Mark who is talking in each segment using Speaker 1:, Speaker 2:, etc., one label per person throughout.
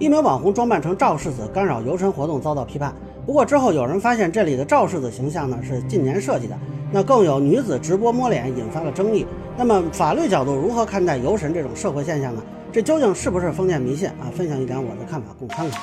Speaker 1: 一名网红装扮成赵世子干扰游神活动遭到批判。不过之后有人发现这里的赵世子形象呢是近年设计的，那更有女子直播摸脸引发了争议。那么法律角度如何看待游神这种社会现象呢？这究竟是不是封建迷信啊？分享一点我的看法供参考。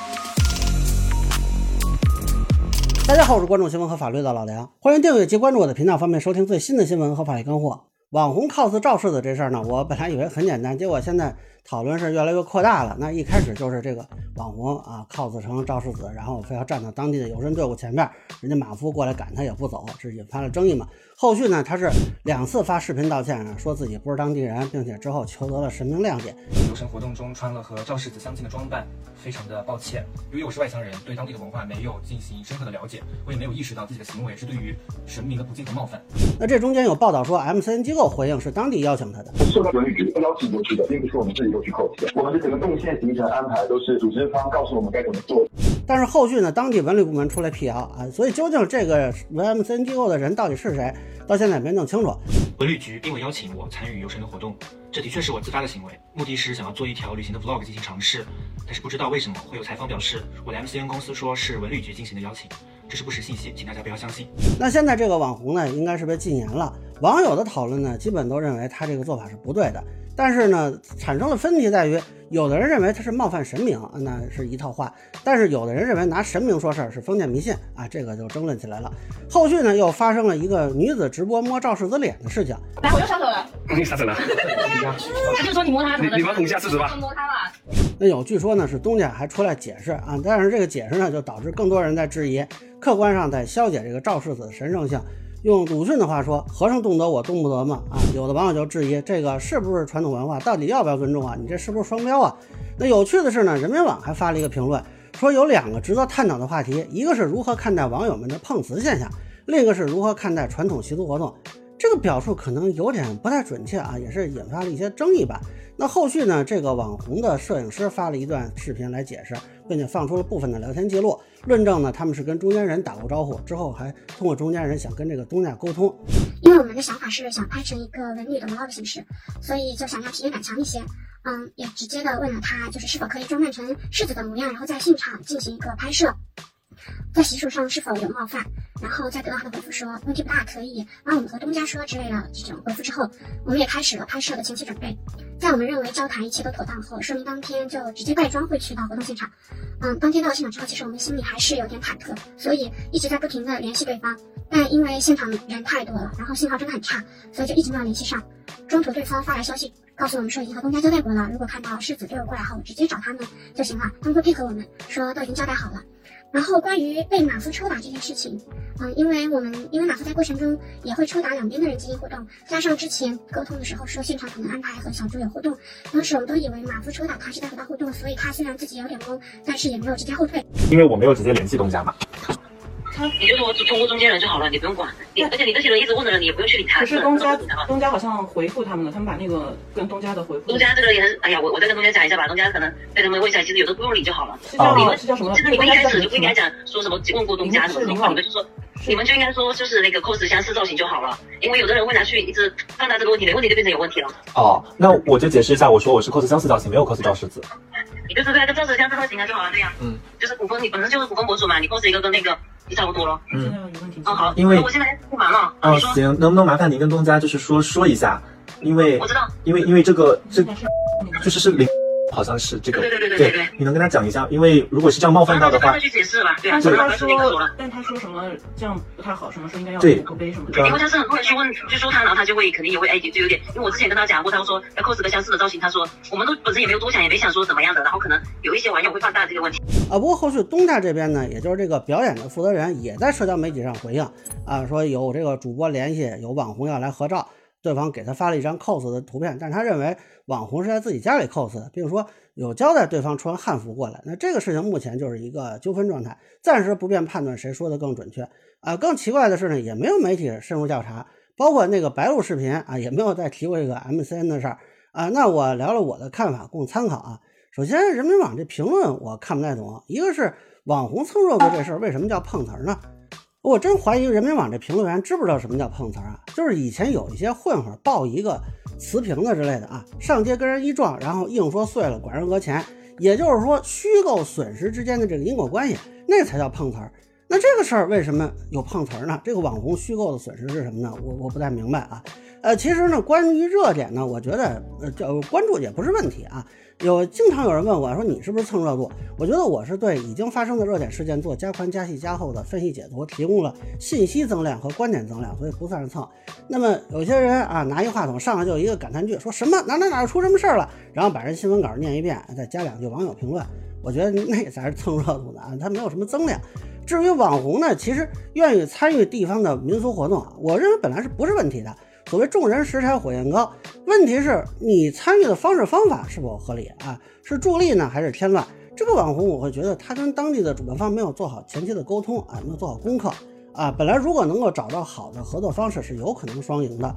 Speaker 1: 大家好，我是关注新闻和法律的老梁，欢迎订阅及关注我的频道，方便收听最新的新闻和法律干货。网红 cos 赵世子这事儿呢，我本来以为很简单，结果现在讨论是越来越扩大了。那一开始就是这个网红啊 cos 成赵世子，然后非要站到当地的游神队伍前面，人家马夫过来赶他也不走，这引发了争议嘛。后续呢，他是两次发视频道歉，说自己不是当地人，并且之后求得了神明谅解。
Speaker 2: 游神活动中穿了和赵世子相近的装扮，非常的抱歉。由于我是外乡人，对当地的文化没有进行深刻的了解，我也没有意识到自己的行为是对于神明的不敬和冒犯。
Speaker 1: 那这中间有报道说，MCN 机构回应是当地邀请他的，
Speaker 3: 受到文旅局邀请过去的，并不是我们自己都去扣钱。我们的整个动线行程安排都是组织方告诉我们该怎么做。
Speaker 1: 但是后续呢，当地文旅部门出来辟谣啊，所以究竟这个 MCN 机构的人到底是谁？到现在也没弄清楚。
Speaker 2: 文旅局并未邀请我参与游神的活动，这的确是我自发的行为，目的是想要做一条旅行的 vlog 进行尝试。但是不知道为什么会有采访表示，我的 MCN 公司说是文旅局进行的邀请，这是不实信息，请大家不要相信。
Speaker 1: 那现在这个网红呢，应该是被禁言了。网友的讨论呢，基本都认为他这个做法是不对的。但是呢，产生了分歧在于，有的人认为他是冒犯神明，那是一套话；但是有的人认为拿神明说事儿是封建迷信啊，这个就争论起来了。后续呢，又发生了一个女子直播摸赵世子脸的事情。
Speaker 4: 来，我又上手了。
Speaker 5: 你啥手了？
Speaker 4: 他就说你摸他，
Speaker 5: 你你帮我一下试试吧。
Speaker 4: 摸他了。
Speaker 1: 那有据说呢，是东家还出来解释啊，但是这个解释呢，就导致更多人在质疑，客观上在消解这个赵世子的神圣性。用鲁迅的话说：“和尚动得我动不得吗？”啊，有的网友就质疑这个是不是传统文化，到底要不要尊重啊？你这是不是双标啊？那有趣的是呢，人民网还发了一个评论，说有两个值得探讨的话题，一个是如何看待网友们的碰瓷现象，另一个是如何看待传统习俗活动。这个表述可能有点不太准确啊，也是引发了一些争议吧。那后续呢，这个网红的摄影师发了一段视频来解释，并且放出了部分的聊天记录，论证呢他们是跟中间人打过招呼，之后还通过中间人想跟这个东家沟通。
Speaker 6: 因为我们的想法是想拍成一个文旅的 vlog 形式，所以就想要体验感强一些。嗯，也直接的问了他，就是是否可以装扮成世子的模样，然后在现场进行一个拍摄。在习俗上是否有冒犯？然后再得到他的回复说问题不大，可以帮我们和东家说之类的这种回复之后，我们也开始了拍摄的前期准备。在我们认为交谈一切都妥当后，说明当天就直接带妆会去到活动现场。嗯，当天到了现场之后，其实我们心里还是有点忐忑，所以一直在不停的联系对方。但因为现场人太多了，然后信号真的很差，所以就一直没有联系上。中途对方发来消息告诉我们说已经和东家交代过了，如果看到世子队友过来后，直接找他们就行了，他们会配合我们，说都已经交代好了。然后关于被马夫抽打这件事情，嗯，因为我们因为马夫在过程中也会抽打两边的人进行互动，加上之前沟通的时候说现场可能安排和小猪有互动，当时我们都以为马夫抽打他是在和他互动，所以他虽然自己有点懵，但是也没有直接后退。
Speaker 5: 因为我没有直接联系东家嘛。
Speaker 7: 你就说通过中间人就好了，你不用管。你而且你这些人一直问的人，你也不用去理他。
Speaker 8: 可是东家东家好像回复他们了，他们把那个跟东家的回复。
Speaker 7: 东家这个也很，哎呀，我我再跟东家讲一下吧。东家可能被他们问一下，其实有的不用理就好了。
Speaker 8: 是叫
Speaker 7: 你们
Speaker 8: 是叫什么？
Speaker 7: 其实你们一开始就不应该讲说什么问过东家什么情况，你们就说你们就应该说就是那个 cos 相似造型就好了。因为有的人会拿去一直放大这个问题，没问题就变成有问题了。
Speaker 5: 哦，那我就解释一下，我说我是 cos 相似造型，没有 cos 赵世子。
Speaker 7: 你就是对跟赵世相似造型啊就好了，对呀。
Speaker 5: 嗯。
Speaker 7: 就是古风，你本身就是古风博主嘛，你 cos 一个跟那个。差不多了，
Speaker 8: 嗯，
Speaker 7: 嗯好，
Speaker 5: 因为
Speaker 7: 我现在不忙了，
Speaker 5: 哦行，能不能麻烦您跟东家就是说说一下，因为
Speaker 7: 我知道，
Speaker 5: 因为因为这个这就是是零。好像是这个，
Speaker 7: 对对对对对对，
Speaker 5: 你能跟他讲一下？因为如果是这样冒犯到的话，他
Speaker 7: 去解释吧。对，
Speaker 8: 但是他
Speaker 7: 说，
Speaker 8: 但他说什么这样不太好，什么说应该要口碑什么的。
Speaker 7: 因为他是很多人去问，去说他，然后他就会肯定也会哎，就有点，因为我之前跟他讲过，他说要 cos 个相似的造型，他说我们都本身也没有多想，也没想说怎么样的，然后可能有一些网友会放大这个问题。
Speaker 1: 啊，不过后续东大这边呢，也就是这个表演的负责人也在社交媒体上回应啊，说有这个主播联系，有网红要来合照。对方给他发了一张 cos 的图片，但是他认为网红是在自己家里 cos 的，并说有交代对方穿汉服过来。那这个事情目前就是一个纠纷状态，暂时不便判断谁说的更准确。啊，更奇怪的是呢，也没有媒体深入调查，包括那个白鹿视频啊，也没有再提过这个 MCN 的事儿啊。那我聊聊我的看法，供参考啊。首先，人民网这评论我看不太懂，一个是网红蹭热度这事儿为什么叫碰瓷呢？我真怀疑人民网这评论员知不知道什么叫碰瓷啊？就是以前有一些混混抱一个瓷瓶子之类的啊，上街跟人一撞，然后硬说碎了，管人讹钱。也就是说，虚构损失之间的这个因果关系，那才叫碰瓷儿。那这个事儿为什么有碰瓷儿呢？这个网红虚构的损失是什么呢？我我不太明白啊。呃，其实呢，关于热点呢，我觉得呃，这关注也不是问题啊。有经常有人问我说，你是不是蹭热度？我觉得我是对已经发生的热点事件做加宽、加细、加厚的分析解读，提供了信息增量和观点增量，所以不算是蹭。那么有些人啊，拿一话筒上来就一个感叹句，说什么哪哪哪出什么事儿了，然后把人新闻稿念一遍，再加两句网友评论，我觉得那才是蹭热度的啊，它没有什么增量。至于网红呢，其实愿意参与地方的民俗活动啊，我认为本来是不是问题的。所谓众人拾柴火焰高，问题是你参与的方式方法是否合理啊？是助力呢，还是添乱？这个网红我会觉得他跟当地的主办方没有做好前期的沟通啊，没有做好功课啊。本来如果能够找到好的合作方式，是有可能双赢的。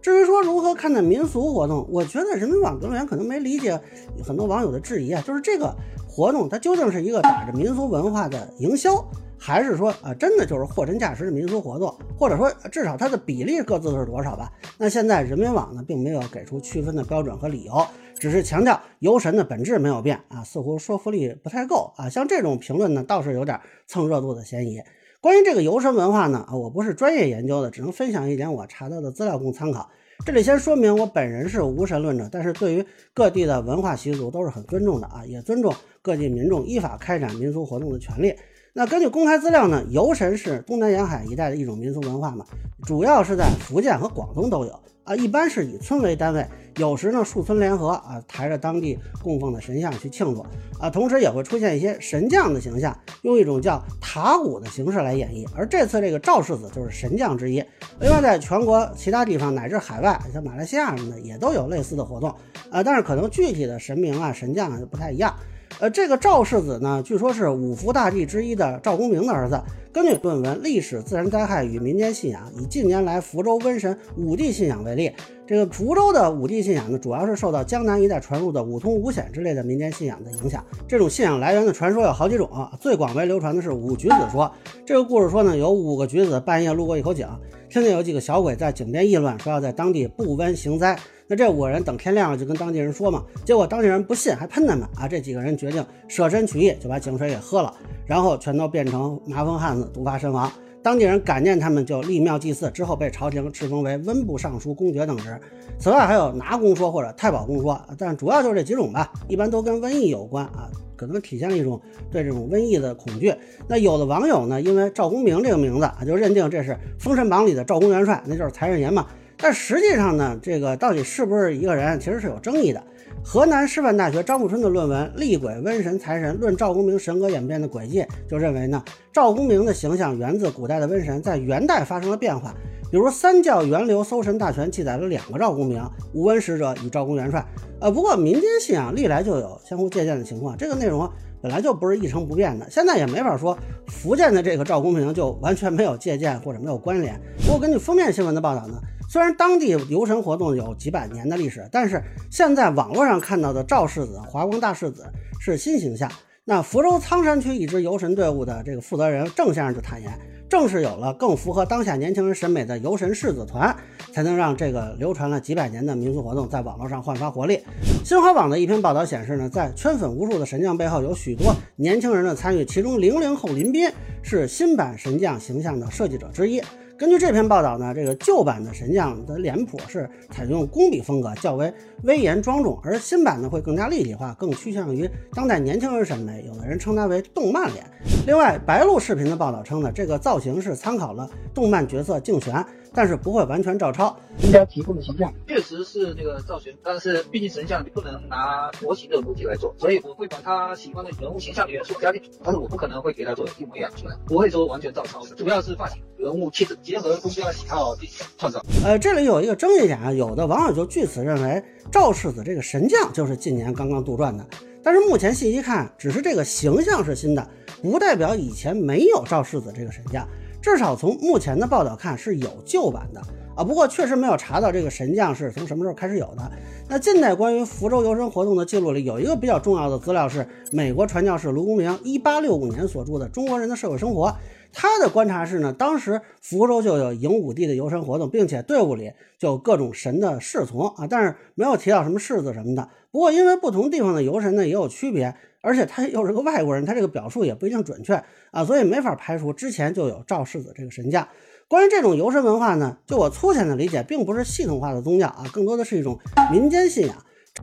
Speaker 1: 至于说如何看待民俗活动，我觉得人民网评论员可能没理解很多网友的质疑啊，就是这个活动它究竟是一个打着民俗文化的营销？还是说啊，真的就是货真价实的民俗活动，或者说至少它的比例各自是多少吧？那现在人民网呢，并没有给出区分的标准和理由，只是强调游神的本质没有变啊，似乎说服力不太够啊。像这种评论呢，倒是有点蹭热度的嫌疑。关于这个游神文化呢，啊，我不是专业研究的，只能分享一点我查到的资料供参考。这里先说明我本人是无神论者，但是对于各地的文化习俗都是很尊重的啊，也尊重各地民众依法开展民俗活动的权利。那根据公开资料呢，游神是东南沿海一带的一种民俗文化嘛，主要是在福建和广东都有啊，一般是以村为单位，有时呢数村联合啊，抬着当地供奉的神像去庆祝啊，同时也会出现一些神将的形象，用一种叫塔鼓的形式来演绎。而这次这个赵世子就是神将之一。另外，在全国其他地方乃至海外，像马来西亚什么的也都有类似的活动啊，但是可能具体的神明啊、神将啊就不太一样。呃，这个赵世子呢，据说是五福大帝之一的赵公明的儿子。根据论文《历史、自然灾害与民间信仰》，以近年来福州瘟神五帝信仰为例，这个福州的五帝信仰呢，主要是受到江南一带传入的五通五显之类的民间信仰的影响。这种信仰来源的传说有好几种，最广为流传的是五举子说。这个故事说呢，有五个举子半夜路过一口井，听见有几个小鬼在井边议论，说要在当地布瘟行灾。那这五个人等天亮了就跟当地人说嘛，结果当地人不信，还喷他们啊！这几个人决定舍身取义，就把井水给喝了，然后全都变成麻风汉子，毒发身亡。当地人感念他们，就立庙祭祀，之后被朝廷敕封为温部尚书、公爵等职。此外还有拿公说或者太保公说，但主要就是这几种吧，一般都跟瘟疫有关啊，可能体现了一种对这种瘟疫的恐惧。那有的网友呢，因为赵公明这个名字啊，就认定这是《封神榜》里的赵公元帅，那就是财神爷嘛。但实际上呢，这个到底是不是一个人，其实是有争议的。河南师范大学张富春的论文《厉鬼瘟神财神论赵公明神格演变的轨迹》就认为呢，赵公明的形象源自古代的瘟神，在元代发生了变化。比如《三教源流搜神大全》记载了两个赵公明，无瘟使者与赵公元帅。呃，不过民间信仰历来就有相互借鉴的情况，这个内容本来就不是一成不变的。现在也没法说福建的这个赵公明就完全没有借鉴或者没有关联。不过根据封面新闻的报道呢。虽然当地游神活动有几百年的历史，但是现在网络上看到的赵世子、华光大世子是新形象。那福州仓山区一支游神队伍的这个负责人郑先生就坦言，正是有了更符合当下年轻人审美的游神世子团，才能让这个流传了几百年的民俗活动在网络上焕发活力。新华网的一篇报道显示呢，在圈粉无数的神将背后，有许多年轻人的参与，其中零零后林斌是新版神将形象的设计者之一。根据这篇报道呢，这个旧版的神将的脸谱是采用工笔风格，较为威严庄重，而新版呢会更加立体化，更趋向于当代年轻人审美。有的人称它为动漫脸。另外，白鹿视频的报道称呢，这个造型是参考了动漫角色竞选。但是不会完全照抄。
Speaker 9: 人家提供的形象确实是这个造型，但是毕竟神像你不能拿模型的逻辑来做，所以我会把他喜欢的人物形象的元素加进去，但是我不可能会给他做一模一样出来，不会说完全照抄，主要是发型、人物气质结合公家喜好进行创造。
Speaker 1: 呃，这里有一个争议点啊，有的网友就据此认为赵世子这个神将就是近年刚刚杜撰的，但是目前信息看，只是这个形象是新的，不代表以前没有赵世子这个神将。至少从目前的报道看是有旧版的啊。不过确实没有查到这个神将是从什么时候开始有的。那近代关于福州游神活动的记录里，有一个比较重要的资料是美国传教士卢公明1865年所著的《中国人的社会生活》。他的观察是呢，当时福州就有迎武帝的游神活动，并且队伍里就有各种神的侍从啊，但是没有提到什么世子什么的。不过因为不同地方的游神呢也有区别，而且他又是个外国人，他这个表述也不一定准确啊，所以没法排除之前就有赵世子这个神将。关于这种游神文化呢，就我粗浅的理解，并不是系统化的宗教啊，更多的是一种民间信仰。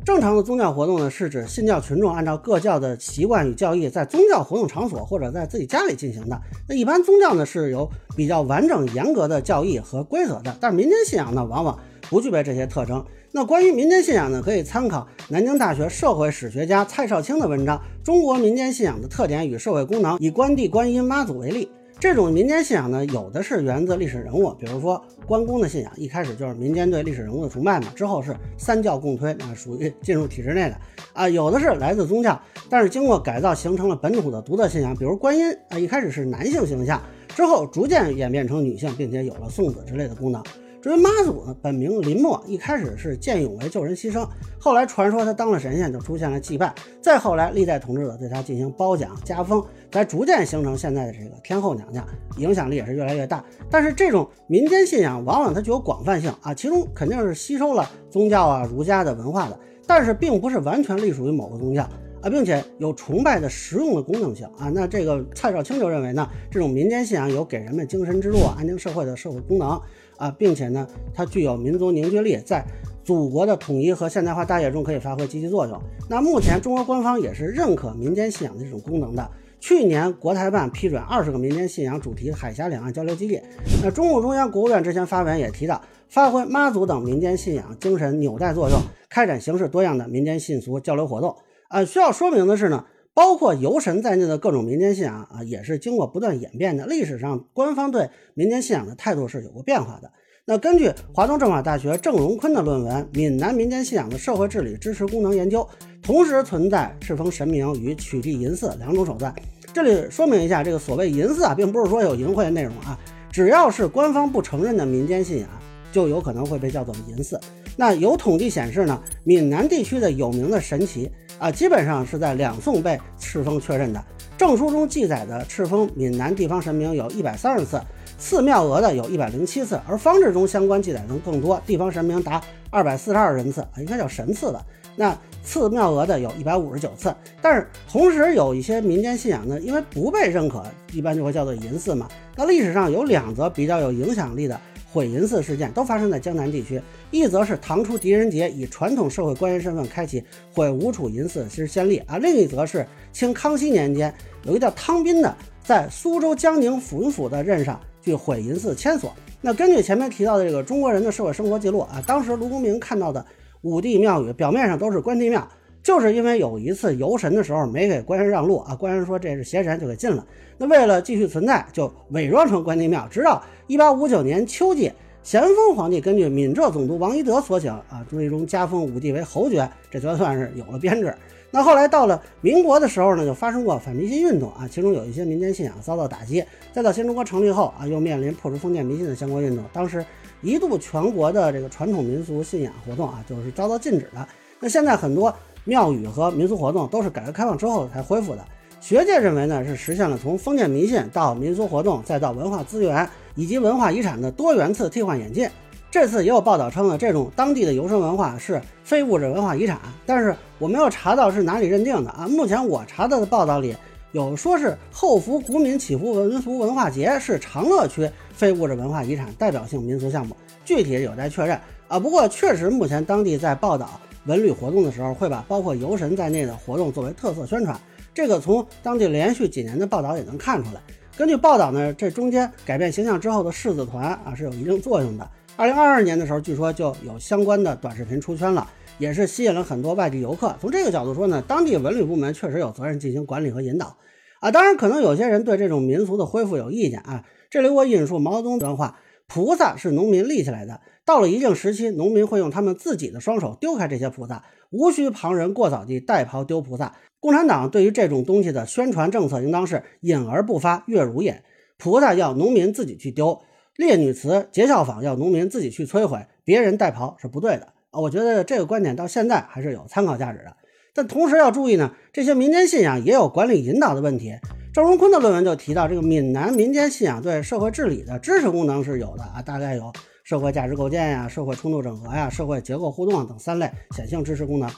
Speaker 1: 正常的宗教活动呢，是指信教群众按照各教的习惯与教义，在宗教活动场所或者在自己家里进行的。那一般宗教呢是有比较完整严格的教义和规则的，但是民间信仰呢往往不具备这些特征。那关于民间信仰呢，可以参考南京大学社会史学家蔡少卿的文章《中国民间信仰的特点与社会功能》，以关帝、观音、妈祖为例。这种民间信仰呢，有的是源自历史人物，比如说关公的信仰，一开始就是民间对历史人物的崇拜嘛，之后是三教共推，啊，属于进入体制内的啊。有的是来自宗教，但是经过改造形成了本土的独特信仰，比如观音啊，一开始是男性形象，之后逐渐演变成女性，并且有了送子之类的功能。至于妈祖呢，本名林默，一开始是见勇为救人牺牲，后来传说他当了神仙，就出现了祭拜，再后来历代统治者对他进行褒奖加封，才逐渐形成现在的这个天后娘娘，影响力也是越来越大。但是这种民间信仰往往它具有广泛性啊，其中肯定是吸收了宗教啊、儒家的文化的，但是并不是完全隶属于某个宗教啊，并且有崇拜的实用的功能性啊。那这个蔡少卿就认为呢，这种民间信仰有给人们精神支柱、安定社会的社会功能。啊，并且呢，它具有民族凝聚力，在祖国的统一和现代化大业中可以发挥积极作用。那目前中国官方也是认可民间信仰的这种功能的。去年国台办批准二十个民间信仰主题海峡两岸交流基地。那中共中央、国务院之前发文也提到，发挥妈祖等民间信仰精神纽带作用，开展形式多样的民间信俗交流活动。啊，需要说明的是呢。包括游神在内的各种民间信仰啊，也是经过不断演变的。历史上，官方对民间信仰的态度是有过变化的。那根据华东政法大学郑荣坤的论文《闽南民间信仰的社会治理支持功能研究》，同时存在赤封神明与取缔淫祀两种手段。这里说明一下，这个所谓淫祀啊，并不是说有淫秽的内容啊，只要是官方不承认的民间信仰，就有可能会被叫做淫祀。那有统计显示呢，闽南地区的有名的神祇。啊，基本上是在两宋被敕封确认的。证书中记载的敕封闽南地方神明有一百三十次，赐庙额的有一百零七次，而方志中相关记载能更多，地方神明达二百四十二人次，啊，应该叫神赐的。那赐庙额的有一百五十九次，但是同时有一些民间信仰呢，因为不被认可，一般就会叫做淫祀嘛。那历史上有两则比较有影响力的。毁银寺事件都发生在江南地区，一则是唐初狄仁杰以传统社会官员身份开启毁吴楚银寺之先例啊，另一则是清康熙年间有一个叫汤斌的在苏州江宁府府的任上去毁银寺千所。那根据前面提到的这个中国人的社会生活记录啊，当时卢公明看到的五帝庙宇表面上都是关帝庙。就是因为有一次游神的时候没给官员让路啊，官员说这是邪神，就给禁了。那为了继续存在，就伪装成关帝庙。直到一八五九年秋季，咸丰皇帝根据闽浙总督王一德所请啊，最终加封武帝为侯爵，这就算是有了编制。那后来到了民国的时候呢，就发生过反迷信运动啊，其中有一些民间信仰遭到打击。再到新中国成立后啊，又面临破除封建迷信的相关运动。当时一度全国的这个传统民俗信仰活动啊，就是遭到禁止的。那现在很多。庙宇和民俗活动都是改革开放之后才恢复的。学界认为呢，是实现了从封建迷信到民俗活动，再到文化资源以及文化遗产的多元次替换演进。这次也有报道称呢，这种当地的游神文化是非物质文化遗产，但是我没有查到是哪里认定的啊。目前我查到的报道里有说是后福古闽祈福民俗文化节是长乐区非物质文化遗产代表性民俗项目，具体有待确认啊。不过确实目前当地在报道。文旅活动的时候，会把包括游神在内的活动作为特色宣传。这个从当地连续几年的报道也能看出来。根据报道呢，这中间改变形象之后的世子团啊是有一定作用的。二零二二年的时候，据说就有相关的短视频出圈了，也是吸引了很多外地游客。从这个角度说呢，当地文旅部门确实有责任进行管理和引导啊。当然，可能有些人对这种民俗的恢复有意见啊。这里我引述毛泽东原话：“菩萨是农民立起来的。”到了一定时期，农民会用他们自己的双手丢开这些菩萨，无需旁人过早地带袍丢菩萨。共产党对于这种东西的宣传政策，应当是隐而不发，月如也。菩萨要农民自己去丢，烈女祠结效坊要农民自己去摧毁，别人代庖是不对的啊。我觉得这个观点到现在还是有参考价值的。但同时要注意呢，这些民间信仰也有管理引导的问题。郑荣坤的论文就提到，这个闽南民间信仰对社会治理的支持功能是有的啊，大概有社会价值构建呀、社会冲突整合呀、社会结构互动等三类显性支持功能。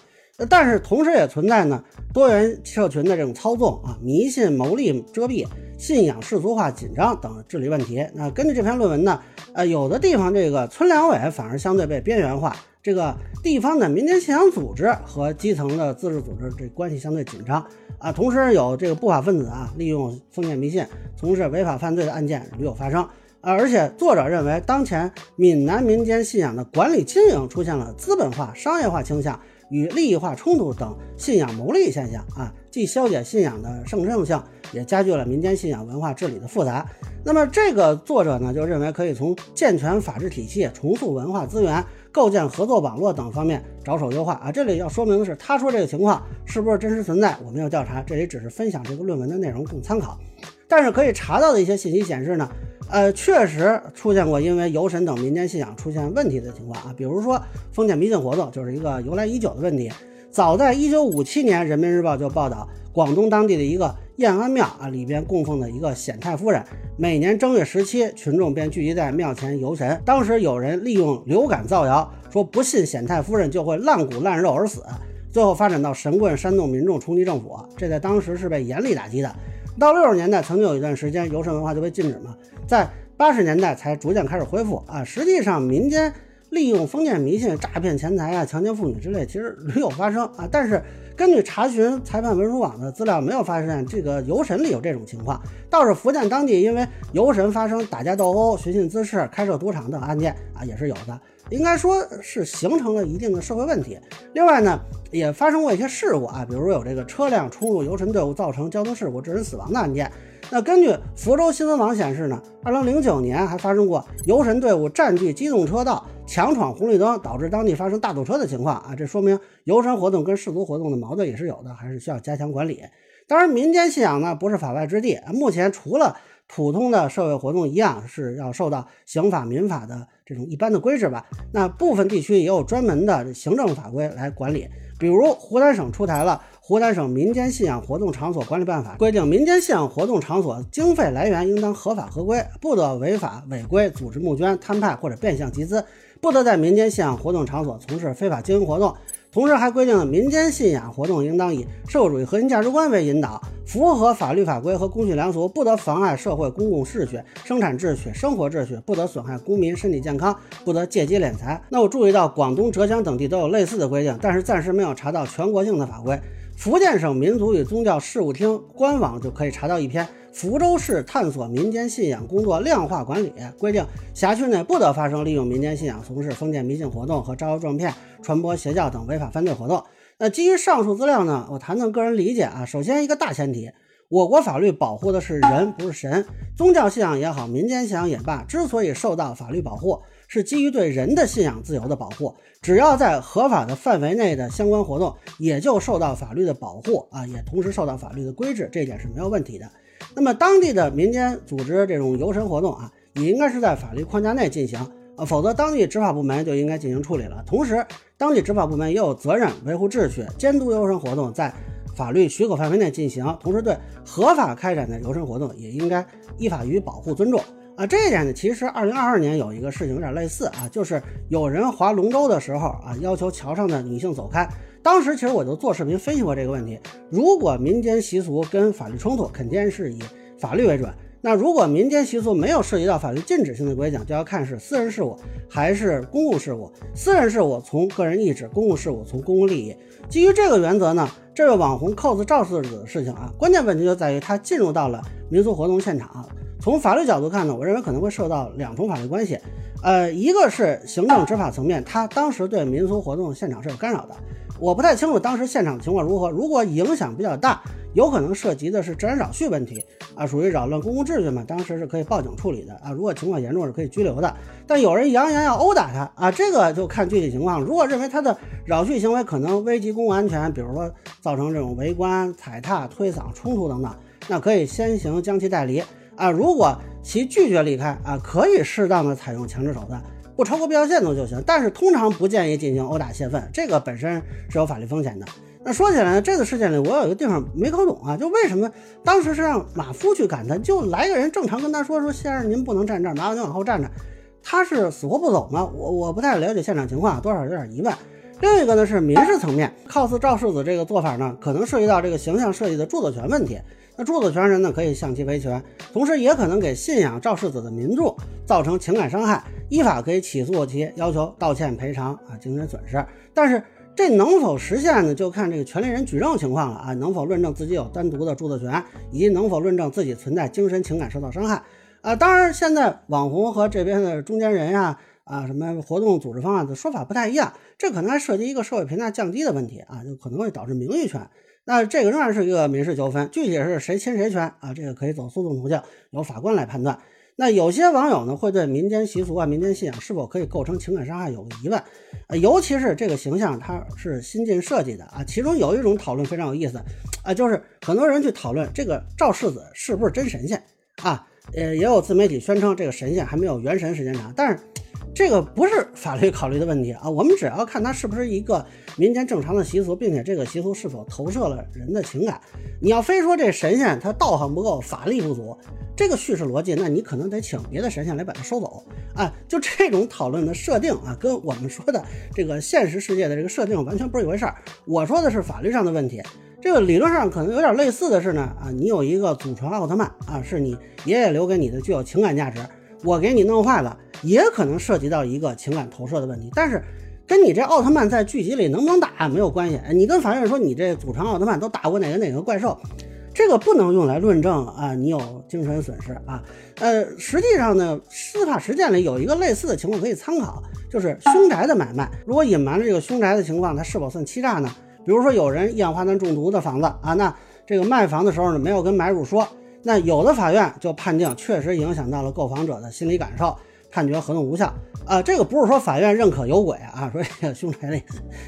Speaker 1: 但是同时也存在呢多元社群的这种操纵啊、迷信牟利遮蔽、信仰世俗化紧张等治理问题。那根据这篇论文呢，呃，有的地方这个村两委反而相对被边缘化。这个地方的民间信仰组织和基层的自治组织这关系相对紧张啊，同时有这个不法分子啊利用封建迷信从事违法犯罪的案件屡有发生。啊，而且作者认为当前闽南民间信仰的管理经营出现了资本化、商业化倾向与利益化冲突等信仰牟利现象啊，既消解信仰的圣圣性，也加剧了民间信仰文化治理的复杂。那么这个作者呢就认为可以从健全法治体系、重塑文化资源。构建合作网络等方面着手优化啊！这里要说明的是，他说这个情况是不是真实存在，我们要调查。这里只是分享这个论文的内容供参考。但是可以查到的一些信息显示呢，呃，确实出现过因为游神等民间信仰出现问题的情况啊。比如说封建迷信活动就是一个由来已久的问题。早在一九五七年，《人民日报》就报道广东当地的一个。燕安庙啊，里边供奉的一个显太夫人，每年正月十七，群众便聚集在庙前游神。当时有人利用流感造谣，说不信显太夫人就会烂骨烂肉而死，最后发展到神棍煽动民众冲击政府，这在当时是被严厉打击的。到六十年代，曾经有一段时间游神文化就被禁止嘛，在八十年代才逐渐开始恢复啊。实际上，民间利用封建迷信诈骗钱财啊、强奸妇女之类，其实屡有发生啊，但是。根据查询裁判文书网的资料，没有发现这个游神里有这种情况。倒是福建当地因为游神发生打架斗殴、寻衅滋事、开设赌场等案件啊，也是有的。应该说是形成了一定的社会问题。另外呢，也发生过一些事故啊，比如有这个车辆冲入游神队伍造成交通事故致人死亡的案件。那根据福州新闻网显示呢，二零零九年还发生过游神队伍占据机动车道。强闯红绿灯导致当地发生大堵车的情况啊，这说明游神活动跟世俗活动的矛盾也是有的，还是需要加强管理。当然，民间信仰呢不是法外之地，目前除了普通的社会活动一样是要受到刑法、民法的这种一般的规制吧，那部分地区也有专门的行政法规来管理，比如湖南省出台了。湖南省民间信仰活动场所管理办法规定，民间信仰活动场所经费来源应当合法合规，不得违法违规组织募捐、摊派或者变相集资，不得在民间信仰活动场所从事非法经营活动。同时还规定了民间信仰活动应当以社会主义核心价值观为引导，符合法律法规和公序良俗，不得妨碍社会公共秩序、生产秩序、生活秩序，不得损害公民身体健康，不得借机敛财。那我注意到广东、浙江等地都有类似的规定，但是暂时没有查到全国性的法规。福建省民族与宗教事务厅官网就可以查到一篇《福州市探索民间信仰工作量化管理》，规定辖区内不得发生利用民间信仰从事封建迷信活动和招摇撞骗、传播邪教等违法犯罪活动。那基于上述资料呢，我谈谈个人理解啊。首先，一个大前提，我国法律保护的是人，不是神。宗教信仰也好，民间信仰也罢，之所以受到法律保护。是基于对人的信仰自由的保护，只要在合法的范围内的相关活动，也就受到法律的保护啊，也同时受到法律的规制，这一点是没有问题的。那么当地的民间组织这种游神活动啊，也应该是在法律框架内进行啊，否则当地执法部门就应该进行处理了。同时，当地执法部门也有责任维护秩序，监督游神活动在法律许可范围内进行，同时对合法开展的游神活动也应该依法予以保护尊重。啊，这一点呢，其实二零二二年有一个事情有点类似啊，就是有人划龙舟的时候啊，要求桥上的女性走开。当时其实我就做视频分析过这个问题。如果民间习俗跟法律冲突，肯定是以法律为准。那如果民间习俗没有涉及到法律禁止性的规定，就要看是私人事务还是公共事务。私人事务从个人意志，公共事务从公共利益。基于这个原则呢，这位网红 cos 赵四子的事情啊，关键问题就在于他进入到了民俗活动现场。从法律角度看呢，我认为可能会受到两重法律关系，呃，一个是行政执法层面，他当时对民俗活动现场是有干扰的，我不太清楚当时现场情况如何。如果影响比较大，有可能涉及的是治安扰序问题啊，属于扰乱公共秩序嘛，当时是可以报警处理的啊。如果情况严重是可以拘留的。但有人扬言要殴打他啊，这个就看具体情况。如果认为他的扰序行为可能危及公共安全，比如说造成这种围观、踩踏、推搡、冲突等等，那可以先行将其带离。啊，如果其拒绝离开啊，可以适当的采用强制手段，不超过必要限度就行。但是通常不建议进行殴打泄愤，这个本身是有法律风险的。那说起来呢，这个事件里我有一个地方没搞懂啊，就为什么当时是让马夫去赶他，就来个人正常跟他说说，先生您不能站这儿，麻烦您往后站着。他是死活不走吗？我我不太了解现场情况，多少有点疑问。另一个呢是民事层面，cos 赵世子这个做法呢，可能涉及到这个形象设计的著作权问题。那著作权人呢可以向其维权，同时也可能给信仰赵世子的民众造成情感伤害，依法可以起诉其要求道歉赔偿啊精神损失。但是这能否实现呢？就看这个权利人举证情况了啊，能否论证自己有单独的著作权，以及能否论证自己存在精神情感受到伤害啊。当然，现在网红和这边的中间人呀啊，什么活动组织方案的说法不太一样，这可能还涉及一个社会评价降低的问题啊，就可能会导致名誉权。那这个仍然是一个民事纠纷，具体是谁侵谁权啊？这个可以走诉讼途径，由法官来判断。那有些网友呢，会对民间习俗啊、民间信仰是否可以构成情感伤害有个疑问，呃，尤其是这个形象它是新晋设计的啊。其中有一种讨论非常有意思，啊，就是很多人去讨论这个赵世子是不是真神仙啊？呃，也有自媒体宣称这个神仙还没有元神时间长，但是。这个不是法律考虑的问题啊，我们只要看它是不是一个民间正常的习俗，并且这个习俗是否投射了人的情感。你要非说这神仙他道行不够，法力不足，这个叙事逻辑，那你可能得请别的神仙来把它收走啊。就这种讨论的设定啊，跟我们说的这个现实世界的这个设定完全不是一回事儿。我说的是法律上的问题，这个理论上可能有点类似的是呢啊，你有一个祖传奥特曼啊，是你爷爷留给你的，具有情感价值。我给你弄坏了，也可能涉及到一个情感投射的问题，但是跟你这奥特曼在剧集里能不能打没有关系。你跟法院说你这祖传奥特曼都打过哪个哪个怪兽，这个不能用来论证啊，你有精神损失啊。呃，实际上呢，司法实践里有一个类似的情况可以参考，就是凶宅的买卖，如果隐瞒了这个凶宅的情况，它是否算欺诈呢？比如说有人一氧化碳中毒的房子啊，那这个卖房的时候呢，没有跟买主说。那有的法院就判定确实影响到了购房者的心理感受，判决合同无效。啊，这个不是说法院认可有鬼啊，说这个凶宅里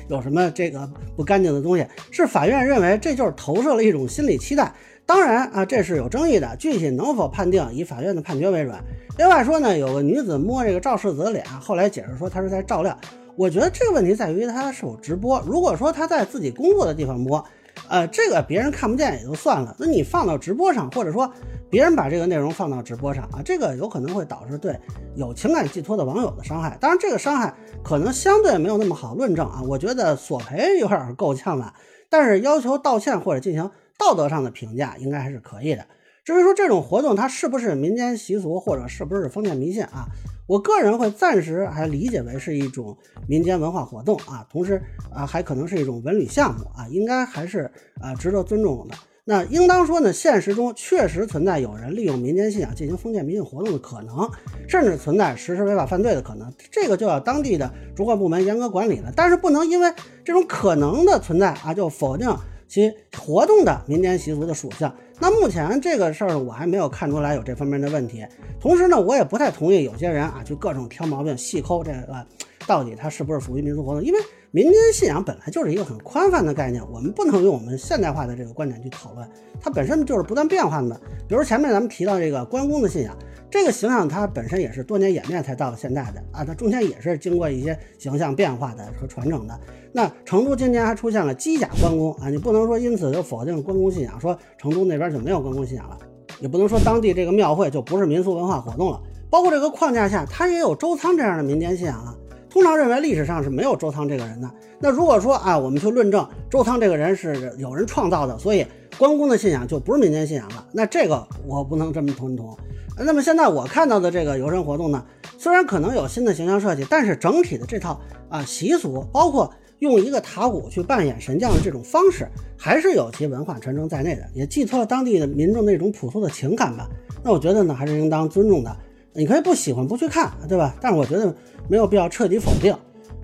Speaker 1: 有什么这个不干净的东西，是法院认为这就是投射了一种心理期待。当然啊，这是有争议的，具体能否判定以法院的判决为准。另外说呢，有个女子摸这个赵世子的脸，后来解释说她是在照料。我觉得这个问题在于她是否直播。如果说她在自己工作的地方摸。呃，这个别人看不见也就算了，那你放到直播上，或者说别人把这个内容放到直播上啊，这个有可能会导致对有情感寄托的网友的伤害。当然，这个伤害可能相对没有那么好论证啊。我觉得索赔有点够呛了，但是要求道歉或者进行道德上的评价，应该还是可以的。至于说这种活动它是不是民间习俗，或者是不是封建迷信啊？我个人会暂时还理解为是一种民间文化活动啊，同时啊还可能是一种文旅项目啊，应该还是啊值得尊重的。那应当说呢，现实中确实存在有人利用民间信仰进行封建迷信活动的可能，甚至存在实施违法犯罪的可能，这个就要当地的主管部门严格管理了。但是不能因为这种可能的存在啊，就否定其活动的民间习俗的属性。那目前这个事儿我还没有看出来有这方面的问题。同时呢，我也不太同意有些人啊，就各种挑毛病、细抠这个到底它是不是属于民俗活动？因为民间信仰本来就是一个很宽泛的概念，我们不能用我们现代化的这个观点去讨论，它本身就是不断变化的。比如前面咱们提到这个关公的信仰。这个形象它本身也是多年演变才到了现在的啊，它中间也是经过一些形象变化的和传承的。那成都今年还出现了机甲关公啊，你不能说因此就否定关公信仰，说成都那边就没有关公信仰了，也不能说当地这个庙会就不是民俗文化活动了。包括这个框架下，它也有周仓这样的民间信仰啊。通常认为历史上是没有周仓这个人的。那如果说啊，我们去论证周仓这个人是有人创造的，所以关公的信仰就不是民间信仰了，那这个我不能这么同同。那么现在我看到的这个游神活动呢，虽然可能有新的形象设计，但是整体的这套啊习俗，包括用一个塔鼓去扮演神将的这种方式，还是有其文化传承在内的，也寄托了当地的民众那种朴素的情感吧。那我觉得呢，还是应当尊重的。你可以不喜欢不去看，对吧？但是我觉得没有必要彻底否定。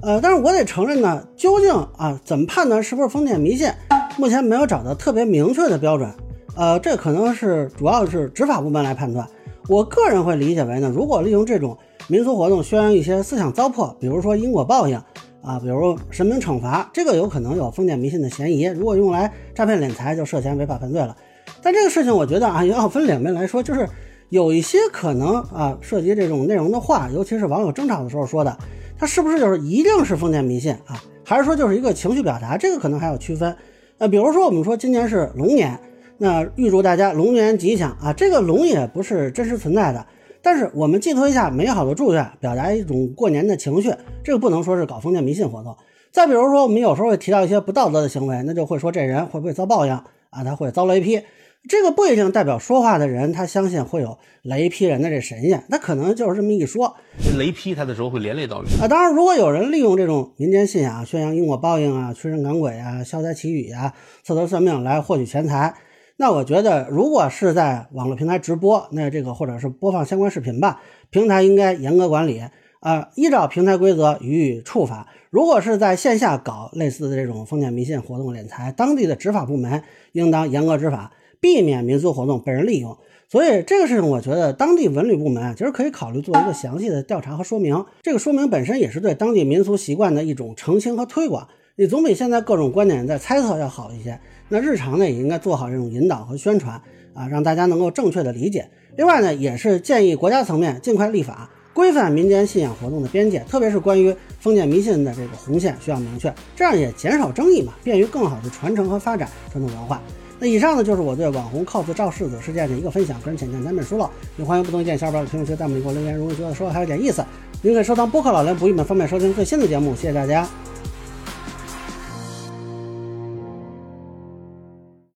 Speaker 1: 呃，但是我得承认呢，究竟啊怎么判断是不是封建迷信，目前没有找到特别明确的标准。呃，这可能是主要是执法部门来判断。我个人会理解为呢，如果利用这种民俗活动宣扬一些思想糟粕，比如说因果报应啊，比如神明惩罚，这个有可能有封建迷信的嫌疑。如果用来诈骗敛财，就涉嫌违法犯罪了。但这个事情，我觉得啊，也要分两面来说，就是有一些可能啊涉及这种内容的话，尤其是网友争吵的时候说的，它是不是就是一定是封建迷信啊？还是说就是一个情绪表达？这个可能还要区分。呃，比如说我们说今年是龙年，那预祝大家龙年吉祥啊，这个龙也不是真实存在的。但是我们寄托一下美好的祝愿，表达一种过年的情绪，这个不能说是搞封建迷信活动。再比如说，我们有时候会提到一些不道德的行为，那就会说这人会不会遭报应啊？他会遭雷劈，这个不一定代表说话的人他相信会有雷劈人的这神仙，他可能就是这么一说。
Speaker 10: 雷劈他的时候会连累到你
Speaker 1: 啊。当然，如果有人利用这种民间信仰宣扬因果报应啊、驱神赶鬼啊、消灾祈雨啊、测得算命来获取钱财。那我觉得，如果是在网络平台直播，那这个或者是播放相关视频吧，平台应该严格管理啊，依照平台规则予以处罚。如果是在线下搞类似的这种封建迷信活动敛财，当地的执法部门应当严格执法，避免民俗活动被人利用。所以这个事情，我觉得当地文旅部门啊其实可以考虑做一个详细的调查和说明。这个说明本身也是对当地民俗习惯的一种澄清和推广，你总比现在各种观点在猜测要好一些。那日常呢也应该做好这种引导和宣传啊，让大家能够正确的理解。另外呢，也是建议国家层面尽快立法规范民间信仰活动的边界，特别是关于封建迷信的这个红线需要明确，这样也减少争议嘛，便于更好的传承和发展传统文化。那以上呢就是我对网红 cos 赵世子事件的一个分享，个人浅见难免疏漏，也欢迎不同意见小伙伴在评论区弹幕里给我留言，如果觉得说的还有点意思，您可以收藏播客老梁不郁闷，方便收听最新的节目。谢谢大家。